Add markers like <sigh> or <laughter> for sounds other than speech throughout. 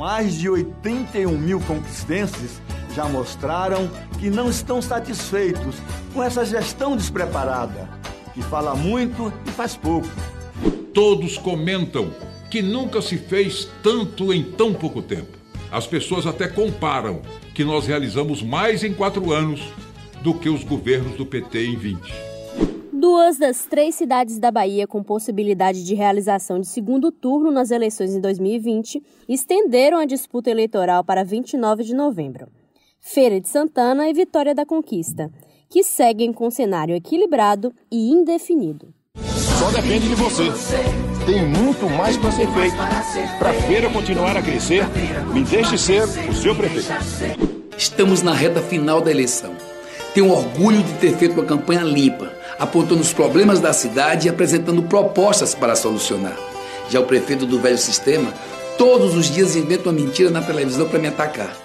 Mais de 81 mil conquistenses já mostraram que não estão satisfeitos com essa gestão despreparada, que fala muito e faz pouco. Todos comentam que nunca se fez tanto em tão pouco tempo. As pessoas até comparam que nós realizamos mais em quatro anos do que os governos do PT em 20. Duas das três cidades da Bahia com possibilidade de realização de segundo turno nas eleições em 2020 estenderam a disputa eleitoral para 29 de novembro. Feira de Santana e Vitória da Conquista, que seguem com cenário equilibrado e indefinido. Só depende de você. Tem muito mais para ser feito. Para a feira continuar a crescer, me deixe ser o seu prefeito. Estamos na reta final da eleição. Tenho orgulho de ter feito uma campanha limpa, apontando os problemas da cidade e apresentando propostas para solucionar. Já o prefeito do velho sistema, todos os dias inventa uma mentira na televisão para me atacar.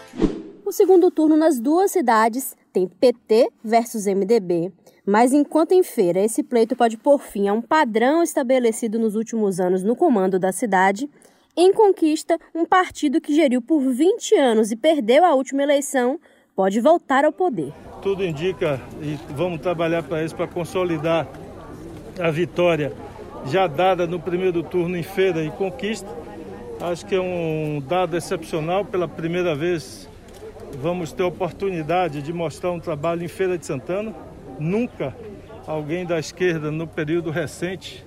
O segundo turno nas duas cidades tem PT versus MDB, mas enquanto em feira esse pleito pode pôr fim a um padrão estabelecido nos últimos anos no comando da cidade, em conquista, um partido que geriu por 20 anos e perdeu a última eleição pode voltar ao poder. Tudo indica, e vamos trabalhar para isso, para consolidar a vitória já dada no primeiro turno em feira e conquista. Acho que é um dado excepcional pela primeira vez vamos ter oportunidade de mostrar um trabalho em Feira de Santana. Nunca alguém da esquerda, no período recente,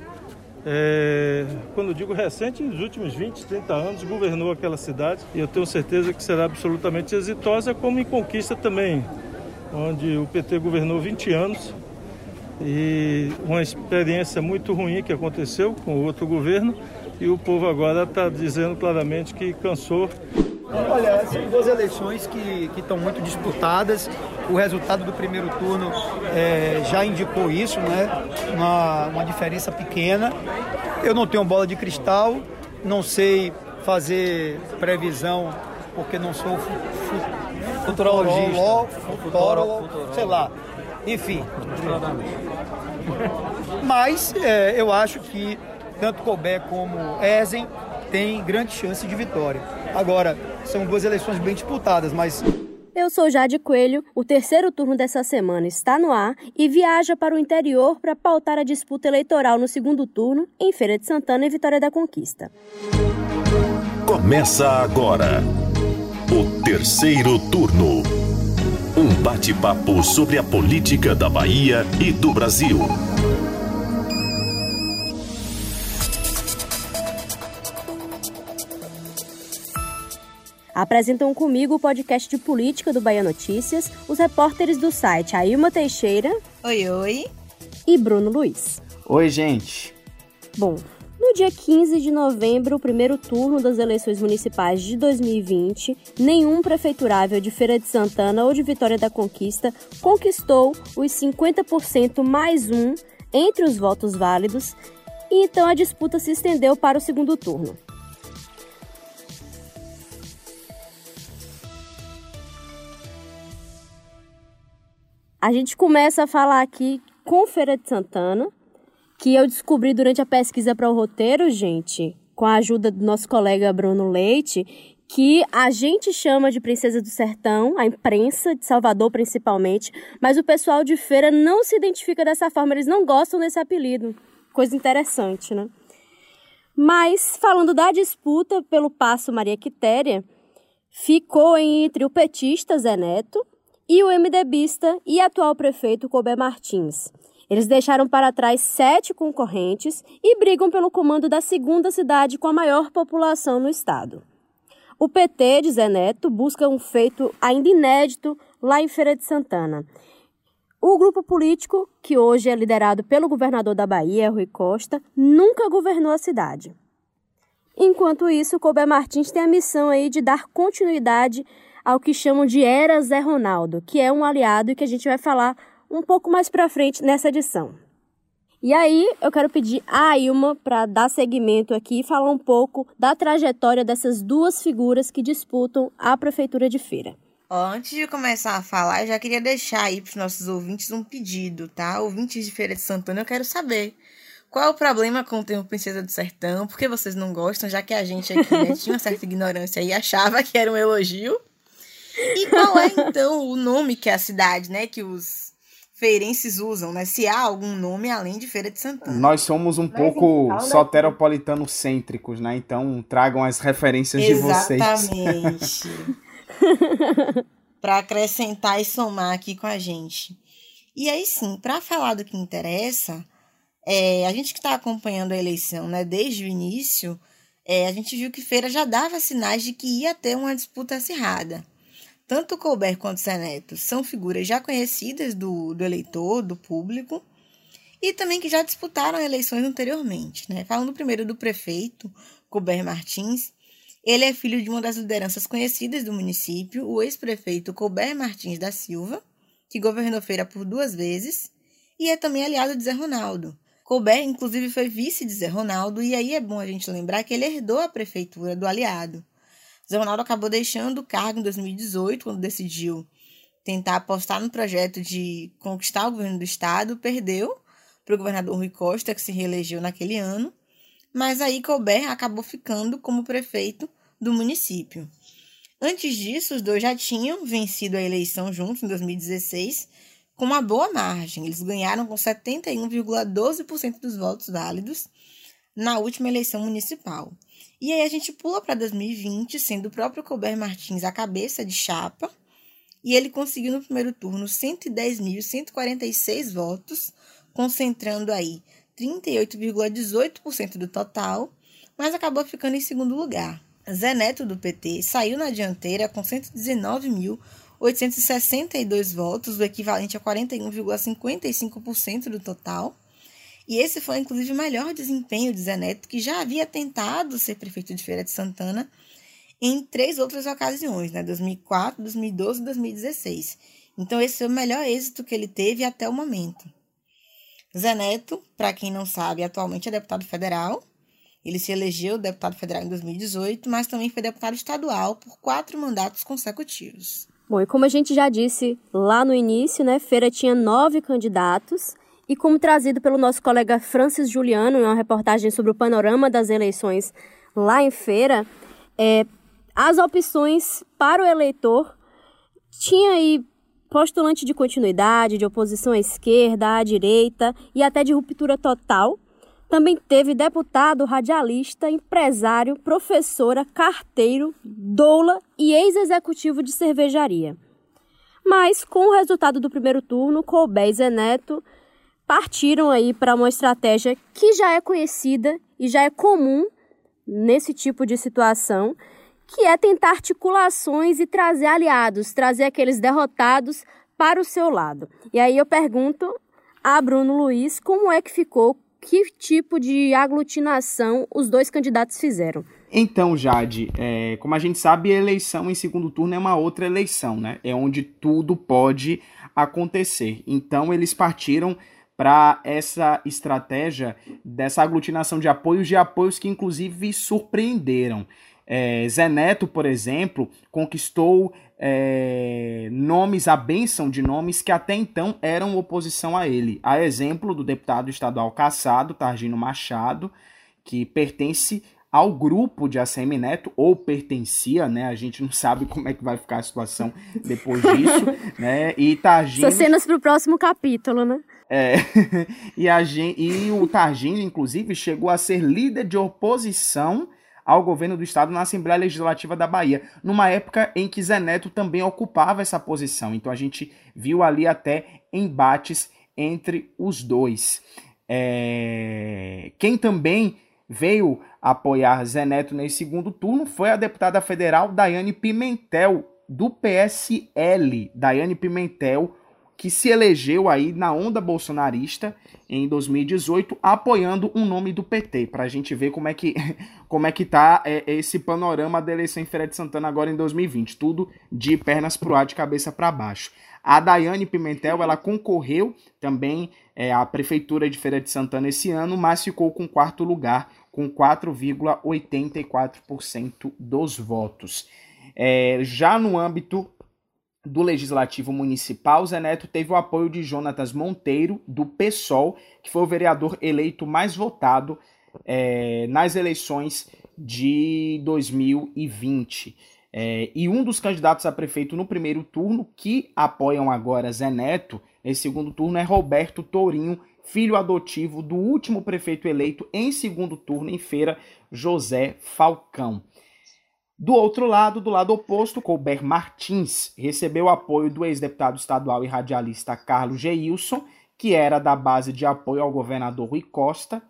é, quando digo recente, nos últimos 20, 30 anos, governou aquela cidade e eu tenho certeza que será absolutamente exitosa, como em Conquista também, onde o PT governou 20 anos. E uma experiência muito ruim que aconteceu com outro governo e o povo agora está dizendo claramente que cansou Olha, são duas eleições que estão muito disputadas. O resultado do primeiro turno é, já indicou isso, né? Uma, uma diferença pequena. Eu não tenho bola de cristal, não sei fazer previsão, porque não sou futurologista, futurólogo, sei lá. Enfim. Mas é, eu acho que tanto Colbert como Ezen têm grande chance de vitória. Agora, são duas eleições bem disputadas, mas eu sou Jade Coelho. O terceiro turno dessa semana está no ar e viaja para o interior para pautar a disputa eleitoral no segundo turno em Feira de Santana e Vitória da Conquista. Começa agora o terceiro turno. Um bate-papo sobre a política da Bahia e do Brasil. Apresentam comigo o podcast de política do Bahia Notícias, os repórteres do site Ailma Teixeira. Oi, oi. E Bruno Luiz. Oi, gente. Bom, no dia 15 de novembro, o primeiro turno das eleições municipais de 2020, nenhum prefeiturável de Feira de Santana ou de Vitória da Conquista conquistou os 50% mais um entre os votos válidos, e então a disputa se estendeu para o segundo turno. A gente começa a falar aqui com Feira de Santana, que eu descobri durante a pesquisa para o roteiro, gente, com a ajuda do nosso colega Bruno Leite, que a gente chama de Princesa do Sertão, a imprensa de Salvador principalmente, mas o pessoal de feira não se identifica dessa forma, eles não gostam desse apelido. Coisa interessante, né? Mas, falando da disputa pelo Passo Maria Quitéria, ficou entre o petista Zé Neto, e o MDBista e atual prefeito Colbert Martins. Eles deixaram para trás sete concorrentes e brigam pelo comando da segunda cidade com a maior população no estado. O PT de Zé Neto busca um feito ainda inédito lá em Feira de Santana. O grupo político, que hoje é liderado pelo governador da Bahia, Rui Costa, nunca governou a cidade. Enquanto isso, Colbert Martins tem a missão aí de dar continuidade ao que chamam de Era Zé Ronaldo, que é um aliado e que a gente vai falar um pouco mais para frente nessa edição. E aí, eu quero pedir a Ilma para dar seguimento aqui e falar um pouco da trajetória dessas duas figuras que disputam a prefeitura de Feira. Antes de começar a falar, eu já queria deixar aí para os nossos ouvintes um pedido, tá? Ouvintes de Feira de Santana, eu quero saber Qual é o problema com o termo Princesa do Sertão? Por que vocês não gostam? Já que a gente aqui né, <laughs> tinha uma certa ignorância e achava que era um elogio. E qual é, então, o nome que a cidade, né? Que os feirenses usam, né? Se há algum nome além de Feira de Santana. Nós somos um Mas, pouco então, soteropolitano-cêntricos, né? Então tragam as referências Exatamente. de vocês. Exatamente. <laughs> para acrescentar e somar aqui com a gente. E aí sim, para falar do que interessa, é, a gente que está acompanhando a eleição né, desde o início, é, a gente viu que Feira já dava sinais de que ia ter uma disputa acirrada. Tanto Colbert quanto Zé Neto são figuras já conhecidas do, do eleitor, do público, e também que já disputaram eleições anteriormente. Né? Falando primeiro do prefeito, Colbert Martins, ele é filho de uma das lideranças conhecidas do município, o ex-prefeito Colbert Martins da Silva, que governou Feira por duas vezes, e é também aliado de Zé Ronaldo. Colbert, inclusive, foi vice de Zé Ronaldo, e aí é bom a gente lembrar que ele herdou a prefeitura do aliado. Zé Ronaldo acabou deixando o cargo em 2018, quando decidiu tentar apostar no projeto de conquistar o governo do estado, perdeu para o governador Rui Costa, que se reelegeu naquele ano, mas aí Colbert acabou ficando como prefeito do município. Antes disso, os dois já tinham vencido a eleição juntos em 2016 com uma boa margem. Eles ganharam com 71,12% dos votos válidos na última eleição municipal. E aí a gente pula para 2020, sendo o próprio Colbert Martins a cabeça de chapa, e ele conseguiu no primeiro turno 110.146 votos, concentrando aí 38,18% do total, mas acabou ficando em segundo lugar. Zé Neto, do PT, saiu na dianteira com 119.862 votos, o equivalente a 41,55% do total. E esse foi, inclusive, o melhor desempenho de Zé Neto, que já havia tentado ser prefeito de Feira de Santana em três outras ocasiões, né? 2004, 2012 e 2016. Então, esse foi o melhor êxito que ele teve até o momento. Zé Neto, para quem não sabe, atualmente é deputado federal. Ele se elegeu deputado federal em 2018, mas também foi deputado estadual por quatro mandatos consecutivos. Bom, e como a gente já disse lá no início, né, Feira tinha nove candidatos. E como trazido pelo nosso colega Francis Juliano em uma reportagem sobre o panorama das eleições lá em Feira, é, as opções para o eleitor tinha aí postulante de continuidade, de oposição à esquerda, à direita e até de ruptura total. Também teve deputado, radialista, empresário, professora, carteiro, doula e ex-executivo de cervejaria. Mas, com o resultado do primeiro turno, Colbert e Zé Neto partiram aí para uma estratégia que já é conhecida e já é comum nesse tipo de situação, que é tentar articulações e trazer aliados, trazer aqueles derrotados para o seu lado. E aí eu pergunto a Bruno Luiz como é que ficou, que tipo de aglutinação os dois candidatos fizeram. Então, Jade, é, como a gente sabe, a eleição em segundo turno é uma outra eleição, né? É onde tudo pode acontecer. Então, eles partiram para essa estratégia dessa aglutinação de apoios, de apoios que inclusive surpreenderam. É, Zé Neto, por exemplo, conquistou é, nomes, a benção de nomes que até então eram oposição a ele. A exemplo do deputado estadual caçado, Targino Machado, que pertence ao grupo de ACM Neto, ou pertencia, né? A gente não sabe como é que vai ficar a situação depois disso, <laughs> né? E Targino... São cenas para o próximo capítulo, né? É, <laughs> e, a, e o Targino, inclusive, chegou a ser líder de oposição ao governo do estado na Assembleia Legislativa da Bahia, numa época em que Zé Neto também ocupava essa posição. Então a gente viu ali até embates entre os dois. É... Quem também veio apoiar Zé Neto nesse segundo turno foi a deputada federal Daiane Pimentel, do PSL. Daiane Pimentel, que se elegeu aí na onda bolsonarista em 2018, apoiando um nome do PT, para a gente ver como é que <laughs> como é que tá é, esse panorama da eleição em Feira de Santana agora em 2020, tudo de pernas pro ar, de cabeça para baixo. A Daiane Pimentel, ela concorreu também é, à prefeitura de Feira de Santana esse ano, mas ficou com quarto lugar, com 4,84% dos votos. É, já no âmbito do Legislativo Municipal, Zé Neto teve o apoio de Jonatas Monteiro, do PSOL, que foi o vereador eleito mais votado é, nas eleições de 2020. É, e um dos candidatos a prefeito no primeiro turno, que apoiam agora Zé Neto, nesse segundo turno, é Roberto Tourinho, filho adotivo do último prefeito eleito em segundo turno em feira, José Falcão. Do outro lado, do lado oposto, Colbert Martins recebeu apoio do ex-deputado estadual e radialista Carlos Geilson, que era da base de apoio ao governador Rui Costa.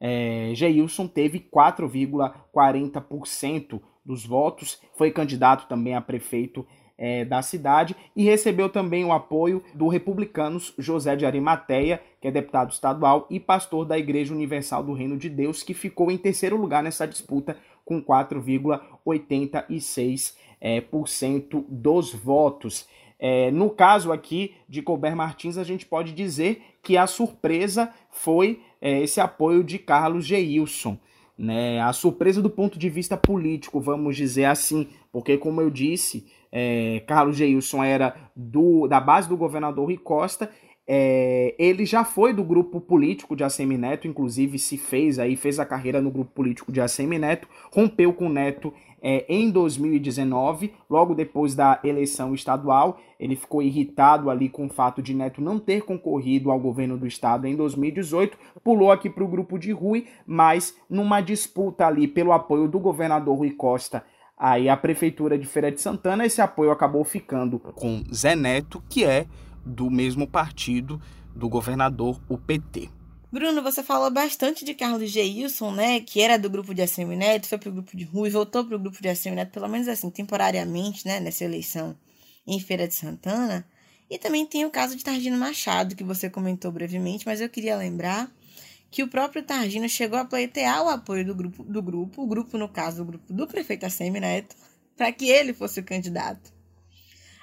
É, Geilson teve 4,40% dos votos, foi candidato também a prefeito é, da cidade e recebeu também o apoio do republicanos José de Arimateia, que é deputado estadual e pastor da Igreja Universal do Reino de Deus, que ficou em terceiro lugar nessa disputa com 4,86% é, por cento dos votos. É, no caso aqui de Colbert Martins, a gente pode dizer que a surpresa foi é, esse apoio de Carlos Geilson. Né? A surpresa do ponto de vista político, vamos dizer assim, porque, como eu disse, é, Carlos Geilson era do, da base do governador Rui Costa é, ele já foi do grupo político de ACM Neto, inclusive se fez aí, fez a carreira no grupo político de ACM Neto, rompeu com o Neto é, em 2019, logo depois da eleição estadual. Ele ficou irritado ali com o fato de Neto não ter concorrido ao governo do estado em 2018, pulou aqui para o grupo de Rui, mas numa disputa ali pelo apoio do governador Rui Costa aí a prefeitura de Feira de Santana, esse apoio acabou ficando com Zé Neto, que é do mesmo partido do governador, o PT. Bruno, você falou bastante de Carlos Geilson, né? Que era do grupo de ACM Neto, foi pro grupo de Rui, voltou pro grupo de ACM Neto, pelo menos assim, temporariamente, né? Nessa eleição em Feira de Santana. E também tem o caso de Targino Machado, que você comentou brevemente, mas eu queria lembrar que o próprio Targino chegou a pleitear o apoio do grupo, do grupo o grupo, no caso, o grupo do prefeito ACM Neto, para que ele fosse o candidato.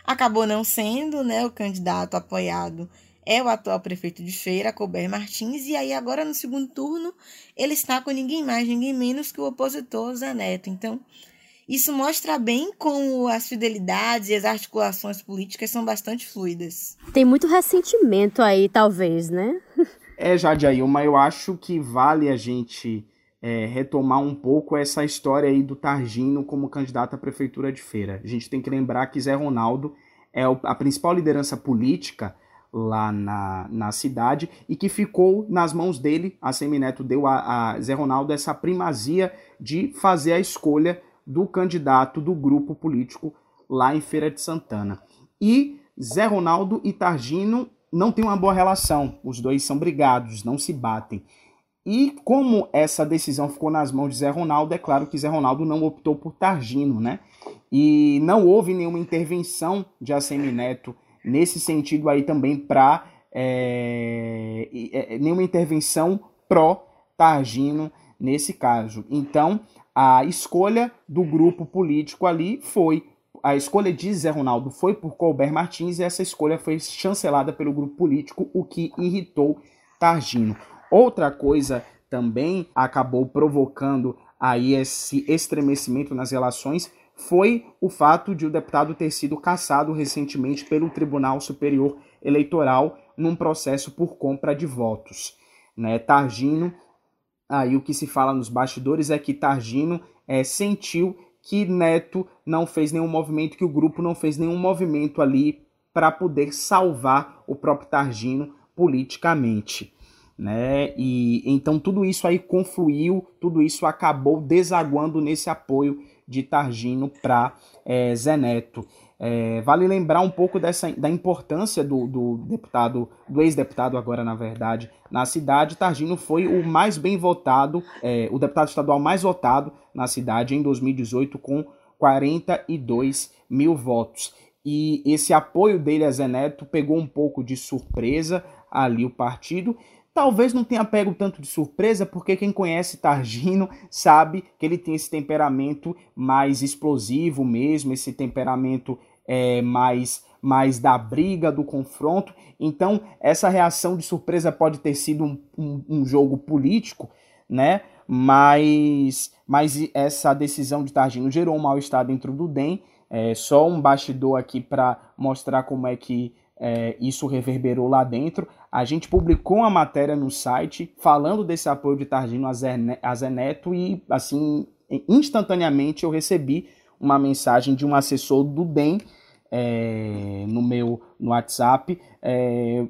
Acabou não sendo, né? O candidato apoiado é o atual prefeito de Feira, Colbert Martins, e aí agora no segundo turno ele está com ninguém mais, ninguém menos que o opositor Zaneto. Então, isso mostra bem como as fidelidades e as articulações políticas são bastante fluidas. Tem muito ressentimento aí, talvez, né? <laughs> é, Jadiailma, eu acho que vale a gente é, retomar um pouco essa história aí do Targino como candidato à prefeitura de Feira. A gente tem que lembrar que Zé Ronaldo é a principal liderança política lá na, na cidade e que ficou nas mãos dele. A Semineto deu a, a Zé Ronaldo essa primazia de fazer a escolha do candidato do grupo político lá em Feira de Santana. E Zé Ronaldo e Targino não têm uma boa relação, os dois são brigados, não se batem. E como essa decisão ficou nas mãos de Zé Ronaldo, é claro que Zé Ronaldo não optou por Targino, né? E não houve nenhuma intervenção de ACM Neto nesse sentido aí também para é, é, nenhuma intervenção pró-Targino nesse caso. Então, a escolha do grupo político ali foi a escolha de Zé Ronaldo foi por Colbert Martins e essa escolha foi chancelada pelo grupo político, o que irritou Targino. Outra coisa também acabou provocando aí esse estremecimento nas relações foi o fato de o deputado ter sido cassado recentemente pelo Tribunal Superior Eleitoral num processo por compra de votos. Né? Targino, aí o que se fala nos bastidores é que Targino é, sentiu que Neto não fez nenhum movimento, que o grupo não fez nenhum movimento ali para poder salvar o próprio Targino politicamente né? E então tudo isso aí confluiu, tudo isso acabou desaguando nesse apoio de Targino para é, Zé Neto. É, vale lembrar um pouco dessa, da importância do, do deputado, do ex-deputado agora, na verdade, na cidade. Targino foi o mais bem votado, é, o deputado estadual mais votado na cidade em 2018, com 42 mil votos. E esse apoio dele a Zé Neto pegou um pouco de surpresa ali o partido, Talvez não tenha pego tanto de surpresa, porque quem conhece Targino <laughs> sabe que ele tem esse temperamento mais explosivo mesmo, esse temperamento é, mais, mais da briga, do confronto. Então, essa reação de surpresa pode ter sido um, um, um jogo político, né? Mas, mas essa decisão de Targino gerou um mal-estar dentro do DEM, É, só um bastidor aqui para mostrar como é que é, isso reverberou lá dentro. A gente publicou uma matéria no site falando desse apoio de Targino a Zé Neto e, assim, instantaneamente eu recebi uma mensagem de um assessor do DEM é, no meu no WhatsApp, é,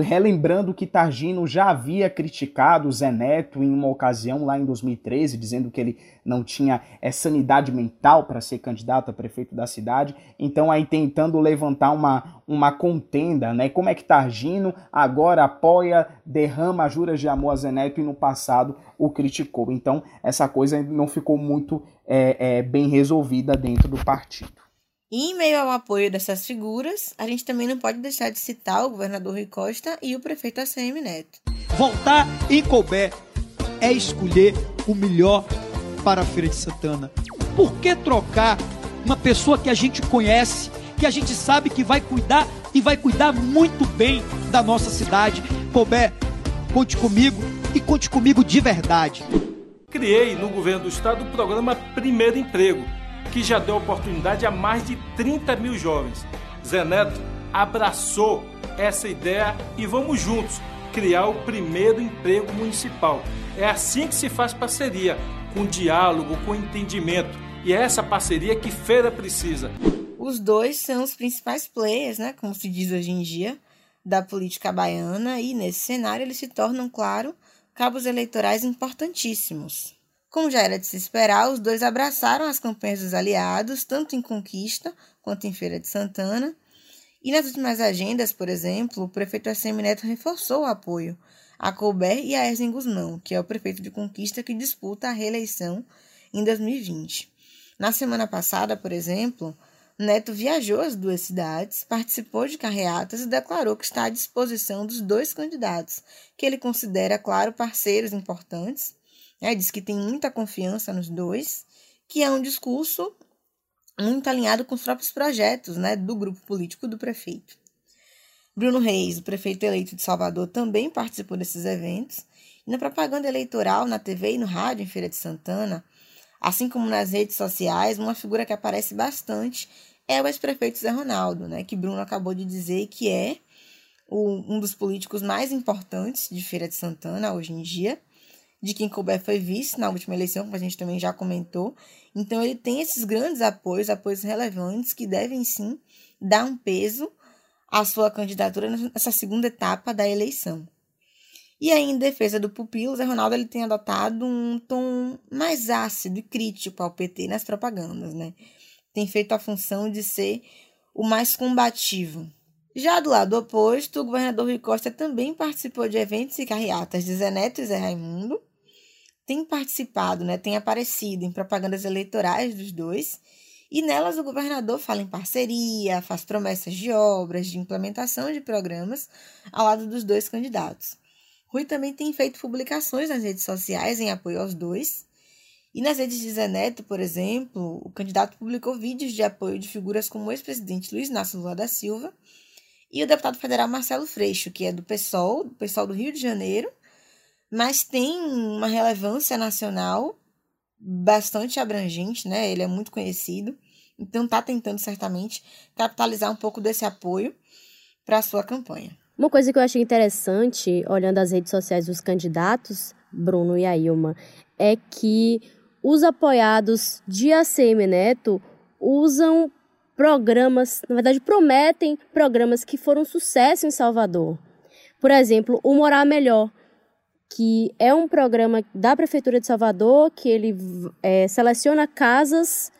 relembrando que Targino já havia criticado Zé Neto em uma ocasião lá em 2013, dizendo que ele não tinha é, sanidade mental para ser candidato a prefeito da cidade. Então aí tentando levantar uma, uma contenda, né? Como é que Targino agora apoia, derrama juras de amor a Zé Neto e no passado o criticou. Então essa coisa não ficou muito é, é, bem resolvida dentro do partido. E em meio ao apoio dessas figuras, a gente também não pode deixar de citar o governador Rui Costa e o prefeito ACM Neto. Voltar em couber é escolher o melhor para a Feira de Santana. Por que trocar uma pessoa que a gente conhece, que a gente sabe que vai cuidar e vai cuidar muito bem da nossa cidade? Couber, conte comigo e conte comigo de verdade. Criei no governo do estado o programa Primeiro Emprego que já deu oportunidade a mais de 30 mil jovens. Zé Neto abraçou essa ideia e vamos juntos criar o primeiro emprego municipal. É assim que se faz parceria, com diálogo, com entendimento. E é essa parceria que Feira precisa. Os dois são os principais players, né, como se diz hoje em dia, da política baiana e nesse cenário eles se tornam, claro, cabos eleitorais importantíssimos. Como já era de se esperar, os dois abraçaram as campanhas dos aliados, tanto em Conquista quanto em Feira de Santana. E nas últimas agendas, por exemplo, o prefeito ACM Neto reforçou o apoio a Colbert e a Erzen Guzmão, que é o prefeito de Conquista que disputa a reeleição em 2020. Na semana passada, por exemplo, Neto viajou às duas cidades, participou de carreatas e declarou que está à disposição dos dois candidatos, que ele considera, claro, parceiros importantes né, diz que tem muita confiança nos dois, que é um discurso muito alinhado com os próprios projetos né, do grupo político do prefeito. Bruno Reis, o prefeito eleito de Salvador, também participou desses eventos. E na propaganda eleitoral, na TV e no rádio em Feira de Santana, assim como nas redes sociais, uma figura que aparece bastante é o ex-prefeito Zé Ronaldo, né, que Bruno acabou de dizer que é o, um dos políticos mais importantes de Feira de Santana hoje em dia de quem Colbert foi vice na última eleição, como a gente também já comentou. Então ele tem esses grandes apoios, apoios relevantes que devem sim dar um peso à sua candidatura nessa segunda etapa da eleição. E aí, em defesa do pupilo, Zé Ronaldo ele tem adotado um tom mais ácido e crítico ao PT nas propagandas, né? Tem feito a função de ser o mais combativo. Já do lado oposto, o governador Rui Costa também participou de eventos e carreatas de Zé Neto e Zé Raimundo, tem participado, né, tem aparecido em propagandas eleitorais dos dois, e nelas o governador fala em parceria, faz promessas de obras, de implementação de programas ao lado dos dois candidatos. Rui também tem feito publicações nas redes sociais em apoio aos dois. E nas redes de Zé Neto, por exemplo, o candidato publicou vídeos de apoio de figuras como o ex-presidente Luiz Inácio Lula da Silva e o deputado federal Marcelo Freixo, que é do PSOL, do PSOL do Rio de Janeiro, mas tem uma relevância nacional bastante abrangente, né? Ele é muito conhecido, então está tentando certamente capitalizar um pouco desse apoio para a sua campanha. Uma coisa que eu achei interessante, olhando as redes sociais dos candidatos, Bruno e Ailma, é que os apoiados de ACM Neto usam programas, na verdade, prometem programas que foram sucesso em Salvador. Por exemplo, o Morar Melhor, que é um programa da Prefeitura de Salvador, que ele é, seleciona casas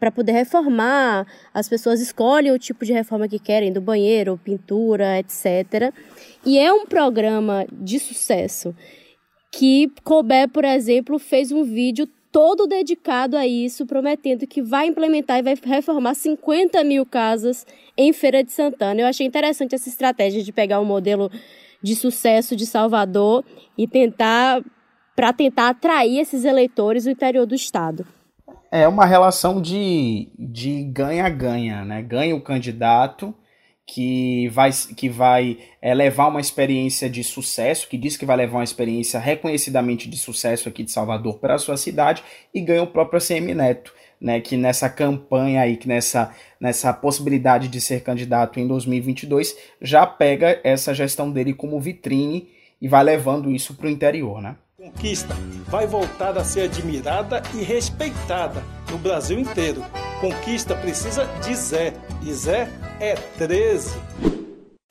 para poder reformar, as pessoas escolhem o tipo de reforma que querem, do banheiro, pintura, etc. E é um programa de sucesso que Colbert, por exemplo, fez um vídeo todo dedicado a isso, prometendo que vai implementar e vai reformar 50 mil casas em Feira de Santana. Eu achei interessante essa estratégia de pegar um modelo de sucesso de Salvador e tentar para tentar atrair esses eleitores do interior do estado. É uma relação de ganha-ganha, né? Ganha o candidato que vai, que vai é, levar uma experiência de sucesso, que diz que vai levar uma experiência reconhecidamente de sucesso aqui de Salvador para a sua cidade, e ganha o próprio ACM Neto. né, que nessa campanha aí, que nessa, nessa possibilidade de ser candidato em 2022, já pega essa gestão dele como vitrine e vai levando isso para o interior, né? Conquista vai voltar a ser admirada e respeitada no Brasil inteiro. Conquista precisa de Zé, e Zé é 13.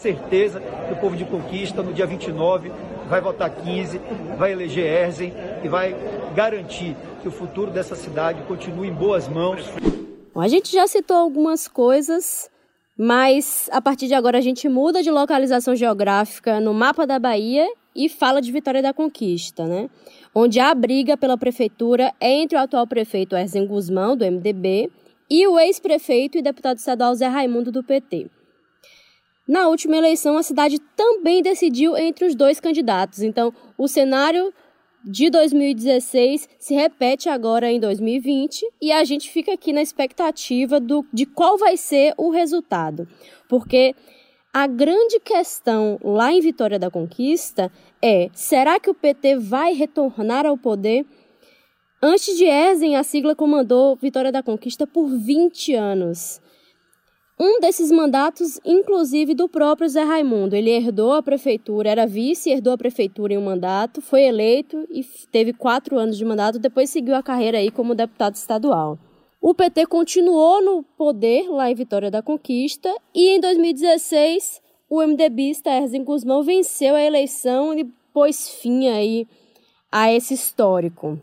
Certeza que o povo de Conquista, no dia 29, vai votar 15, vai eleger Erzen e vai garantir que o futuro dessa cidade continue em boas mãos. Bom, a gente já citou algumas coisas, mas a partir de agora a gente muda de localização geográfica no mapa da Bahia e fala de Vitória da Conquista, né? Onde a briga pela prefeitura é entre o atual prefeito Erzen Guzmão, do MDB, e o ex-prefeito e deputado estadual Zé Raimundo, do PT. Na última eleição, a cidade também decidiu entre os dois candidatos. Então, o cenário de 2016 se repete agora em 2020 e a gente fica aqui na expectativa do, de qual vai ser o resultado. Porque a grande questão lá em Vitória da Conquista é: será que o PT vai retornar ao poder? Antes de Erzen, a sigla comandou Vitória da Conquista por 20 anos. Um desses mandatos, inclusive, do próprio Zé Raimundo. Ele herdou a prefeitura, era vice, herdou a prefeitura em um mandato, foi eleito e teve quatro anos de mandato, depois seguiu a carreira aí como deputado estadual. O PT continuou no poder lá em Vitória da Conquista e em 2016 o MDBista Erzen Guzmão venceu a eleição e pôs fim aí a esse histórico.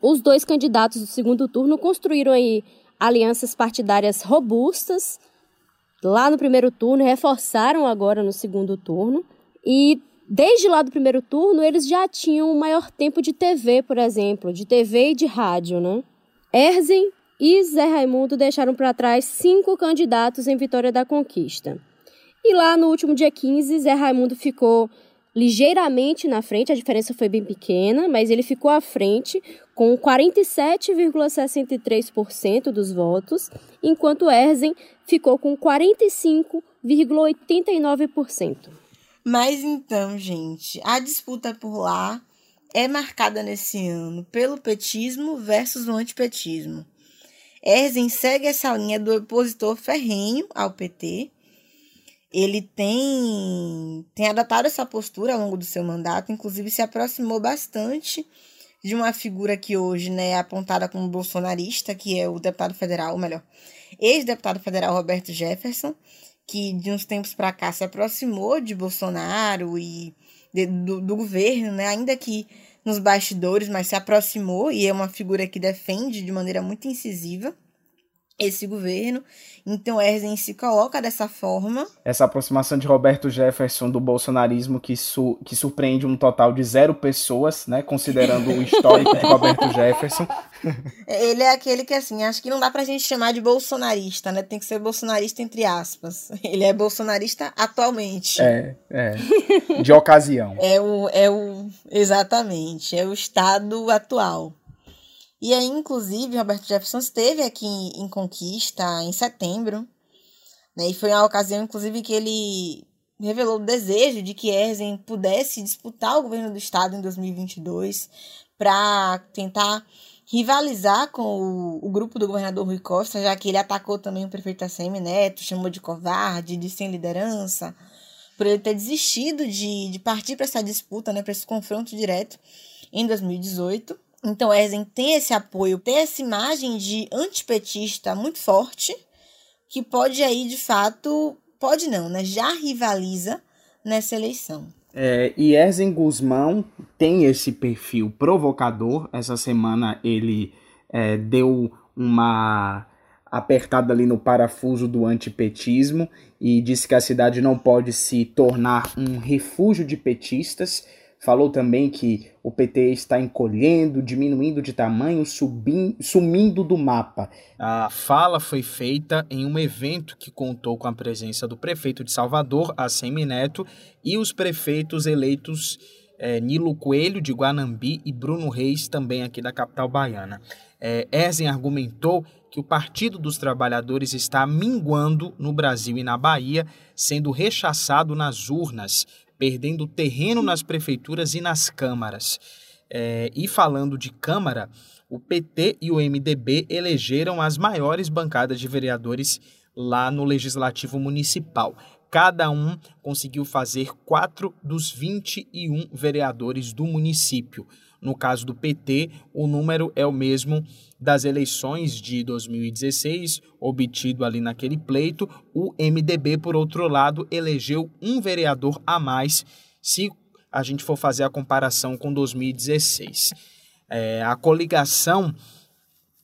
Os dois candidatos do segundo turno construíram aí alianças partidárias robustas lá no primeiro turno, reforçaram agora no segundo turno e desde lá do primeiro turno eles já tinham um maior tempo de TV, por exemplo, de TV e de rádio, né? Erzen e Zé Raimundo deixaram para trás cinco candidatos em Vitória da Conquista. E lá no último dia 15, Zé Raimundo ficou ligeiramente na frente, a diferença foi bem pequena, mas ele ficou à frente com 47,63% dos votos, enquanto Erzen ficou com 45,89%. Mas então, gente, a disputa por lá é marcada nesse ano pelo petismo versus o antipetismo. Erzen segue essa linha do opositor ferrenho ao PT. Ele tem, tem adotado essa postura ao longo do seu mandato, inclusive se aproximou bastante de uma figura que hoje né, é apontada como bolsonarista, que é o deputado federal, ou melhor, ex-deputado federal Roberto Jefferson, que de uns tempos para cá se aproximou de Bolsonaro e de, do, do governo, né, ainda que nos bastidores, mas se aproximou e é uma figura que defende de maneira muito incisiva esse governo. Então, Erzen se coloca dessa forma. Essa aproximação de Roberto Jefferson do bolsonarismo que, su que surpreende um total de zero pessoas, né? Considerando o histórico de Roberto <laughs> Jefferson. Ele é aquele que, assim, acho que não dá pra gente chamar de bolsonarista, né? Tem que ser bolsonarista entre aspas. <laughs> Ele é bolsonarista atualmente. É, é. De ocasião. é o, é o. Exatamente. É o estado atual. E aí, inclusive, Roberto Jefferson esteve aqui em Conquista em setembro, né? E foi uma ocasião, inclusive, que ele revelou o desejo de que Erzen pudesse disputar o governo do estado em 2022 para tentar rivalizar com o, o, grupo do governador Rui Costa, já que ele atacou também o prefeito ACM Neto, chamou de covarde, de sem liderança, por ele ter desistido de, de partir para essa disputa, né, para esse confronto direto em 2018. Então, Erzen tem esse apoio, tem essa imagem de antipetista muito forte, que pode aí, de fato, pode não, né? Já rivaliza nessa eleição. É, e Erzen Guzmão tem esse perfil provocador. Essa semana ele é, deu uma apertada ali no parafuso do antipetismo e disse que a cidade não pode se tornar um refúgio de petistas Falou também que o PT está encolhendo, diminuindo de tamanho, subindo, sumindo do mapa. A fala foi feita em um evento que contou com a presença do prefeito de Salvador, Assemi Neto, e os prefeitos eleitos é, Nilo Coelho, de Guanambi, e Bruno Reis, também aqui da capital baiana. É, Erzen argumentou que o Partido dos Trabalhadores está minguando no Brasil e na Bahia, sendo rechaçado nas urnas perdendo terreno nas prefeituras e nas câmaras. É, e falando de Câmara, o PT e o MDB elegeram as maiores bancadas de vereadores lá no Legislativo Municipal. Cada um conseguiu fazer quatro dos 21 vereadores do município. No caso do PT, o número é o mesmo das eleições de 2016, obtido ali naquele pleito. O MDB, por outro lado, elegeu um vereador a mais, se a gente for fazer a comparação com 2016. É, a coligação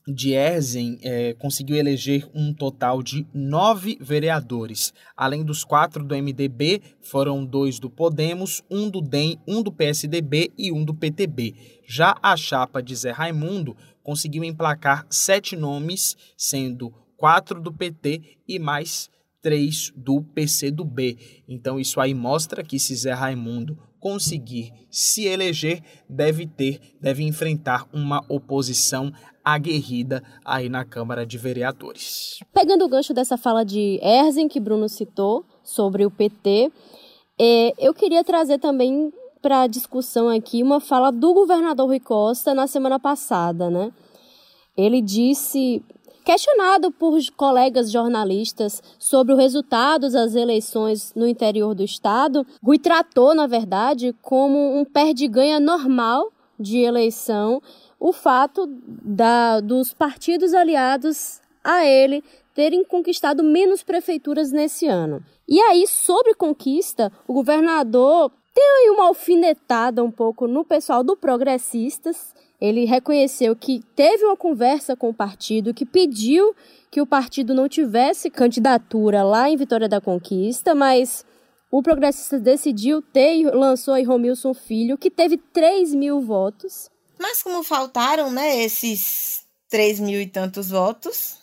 de Erzen é, conseguiu eleger um total de nove vereadores. Além dos quatro do MDB, foram dois do Podemos, um do DEM, um do PSDB e um do PTB. Já a chapa de Zé Raimundo conseguiu emplacar sete nomes, sendo quatro do PT e mais três do PCdoB. Então isso aí mostra que se Zé Raimundo conseguir se eleger, deve ter, deve enfrentar uma oposição aguerrida aí na Câmara de Vereadores. Pegando o gancho dessa fala de Erzen que Bruno citou sobre o PT, é, eu queria trazer também para a discussão aqui uma fala do governador Rui Costa na semana passada, né? Ele disse Questionado por colegas jornalistas sobre o resultado das eleições no interior do estado, Rui tratou, na verdade, como um perde-ganha normal de eleição o fato da, dos partidos aliados a ele terem conquistado menos prefeituras nesse ano. E aí, sobre conquista, o governador deu aí uma alfinetada um pouco no pessoal do Progressistas ele reconheceu que teve uma conversa com o partido, que pediu que o partido não tivesse candidatura lá em Vitória da Conquista, mas o Progressista decidiu ter e lançou aí Romilson Filho, que teve 3 mil votos. Mas como faltaram, né, esses 3 mil e tantos votos,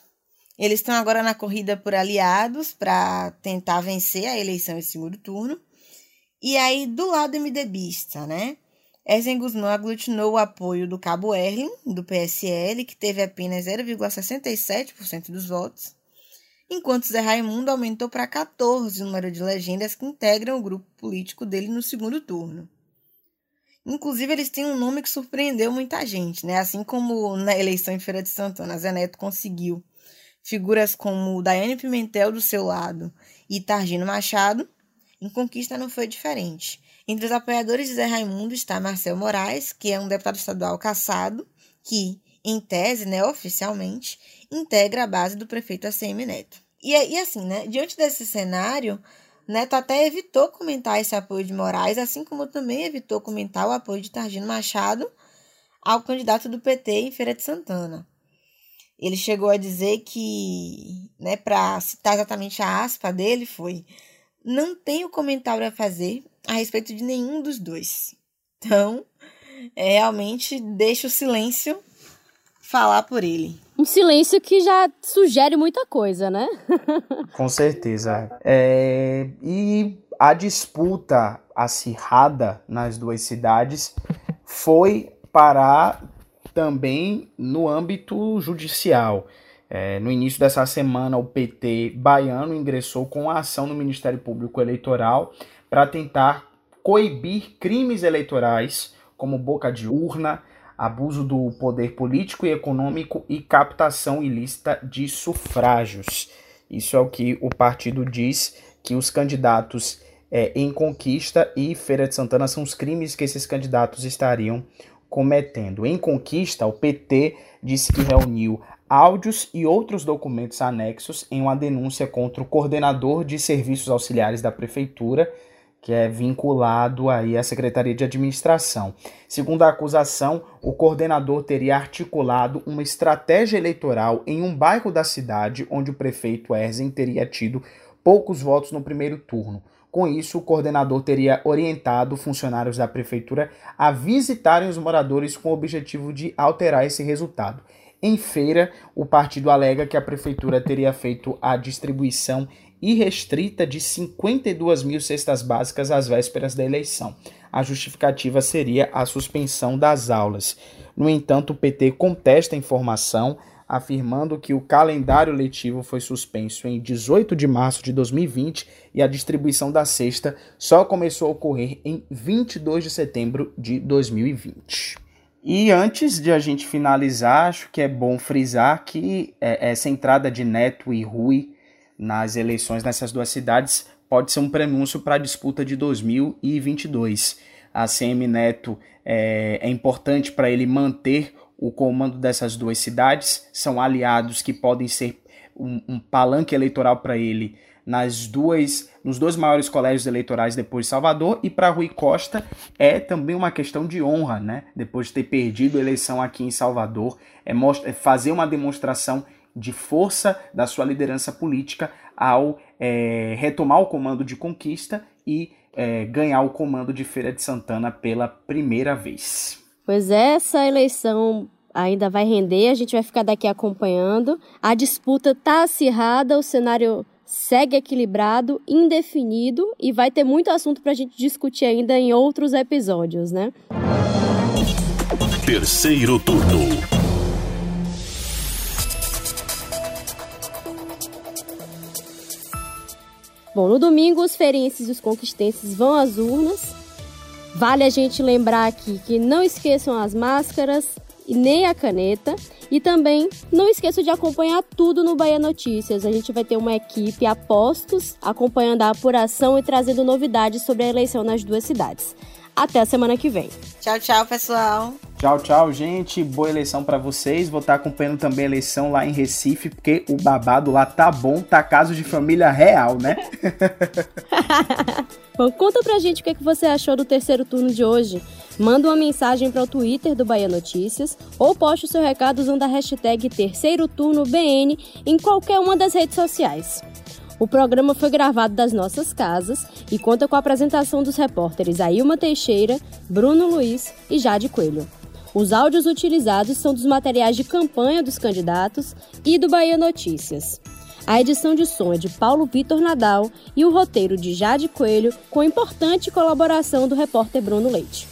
eles estão agora na corrida por aliados para tentar vencer a eleição em segundo turno. E aí, do lado MDBista, né? Erzen Guzmão aglutinou o apoio do Cabo Erling, do PSL, que teve apenas 0,67% dos votos, enquanto Zé Raimundo aumentou para 14 o número de legendas que integram o grupo político dele no segundo turno. Inclusive, eles têm um nome que surpreendeu muita gente, né? Assim como na eleição em Feira de Santana, Zé Neto conseguiu figuras como Daiane Pimentel do seu lado e Targino Machado, em Conquista não foi diferente. Entre os apoiadores de Zé Raimundo está Marcel Moraes, que é um deputado estadual caçado, que, em tese, né, oficialmente, integra a base do prefeito ACM Neto. E, e assim, né, diante desse cenário, Neto até evitou comentar esse apoio de Moraes, assim como também evitou comentar o apoio de Targino Machado ao candidato do PT em Feira de Santana. Ele chegou a dizer que, né, para citar exatamente a aspa dele, foi: Não tenho comentário a fazer a respeito de nenhum dos dois. Então, é, realmente deixa o silêncio falar por ele. Um silêncio que já sugere muita coisa, né? <laughs> Com certeza. É, e a disputa acirrada nas duas cidades foi parar também no âmbito judicial. É, no início dessa semana, o PT baiano ingressou com a ação no Ministério Público Eleitoral para tentar coibir crimes eleitorais como boca de urna, abuso do poder político e econômico e captação ilícita de sufrágios. Isso é o que o partido diz que os candidatos é, em Conquista e Feira de Santana são os crimes que esses candidatos estariam cometendo. Em Conquista, o PT disse que reuniu áudios e outros documentos anexos em uma denúncia contra o coordenador de serviços auxiliares da prefeitura que é vinculado aí à Secretaria de Administração. Segundo a acusação, o coordenador teria articulado uma estratégia eleitoral em um bairro da cidade onde o prefeito Erzen teria tido poucos votos no primeiro turno. Com isso, o coordenador teria orientado funcionários da prefeitura a visitarem os moradores com o objetivo de alterar esse resultado. Em feira, o partido alega que a prefeitura teria feito a distribuição irrestrita de 52 mil cestas básicas às vésperas da eleição. A justificativa seria a suspensão das aulas. No entanto, o PT contesta a informação, afirmando que o calendário letivo foi suspenso em 18 de março de 2020 e a distribuição da cesta só começou a ocorrer em 22 de setembro de 2020. E antes de a gente finalizar, acho que é bom frisar que é, essa entrada de Neto e Rui nas eleições nessas duas cidades pode ser um prenúncio para a disputa de 2022. A CM Neto é, é importante para ele manter o comando dessas duas cidades, são aliados que podem ser um, um palanque eleitoral para ele nas duas, nos dois maiores colégios eleitorais depois de Salvador e para Rui Costa é também uma questão de honra, né? Depois de ter perdido a eleição aqui em Salvador, é, é fazer uma demonstração de força da sua liderança política ao é, retomar o comando de conquista e é, ganhar o comando de Feira de Santana pela primeira vez. Pois é, essa eleição ainda vai render, a gente vai ficar daqui acompanhando. A disputa está acirrada, o cenário segue equilibrado, indefinido e vai ter muito assunto para a gente discutir ainda em outros episódios, né? Terceiro turno. Bom, no domingo os ferienses e os conquistenses vão às urnas Vale a gente lembrar aqui que não esqueçam as máscaras e nem a caneta. E também não esqueçam de acompanhar tudo no Bahia Notícias. A gente vai ter uma equipe a postos acompanhando a apuração e trazendo novidades sobre a eleição nas duas cidades. Até a semana que vem. Tchau, tchau, pessoal. Tchau, tchau, gente. Boa eleição para vocês. Vou estar acompanhando também a eleição lá em Recife, porque o babado lá tá bom, tá caso de família real, né? <laughs> bom, conta pra gente o que, é que você achou do terceiro turno de hoje. Manda uma mensagem para o Twitter do Bahia Notícias ou poste o seu recado usando a hashtag Terceiro Turno BN em qualquer uma das redes sociais. O programa foi gravado das nossas casas e conta com a apresentação dos repórteres Ailma Teixeira, Bruno Luiz e Jade Coelho. Os áudios utilizados são dos materiais de campanha dos candidatos e do Bahia Notícias. A edição de som é de Paulo Vitor Nadal e o roteiro de Jade Coelho, com importante colaboração do repórter Bruno Leite.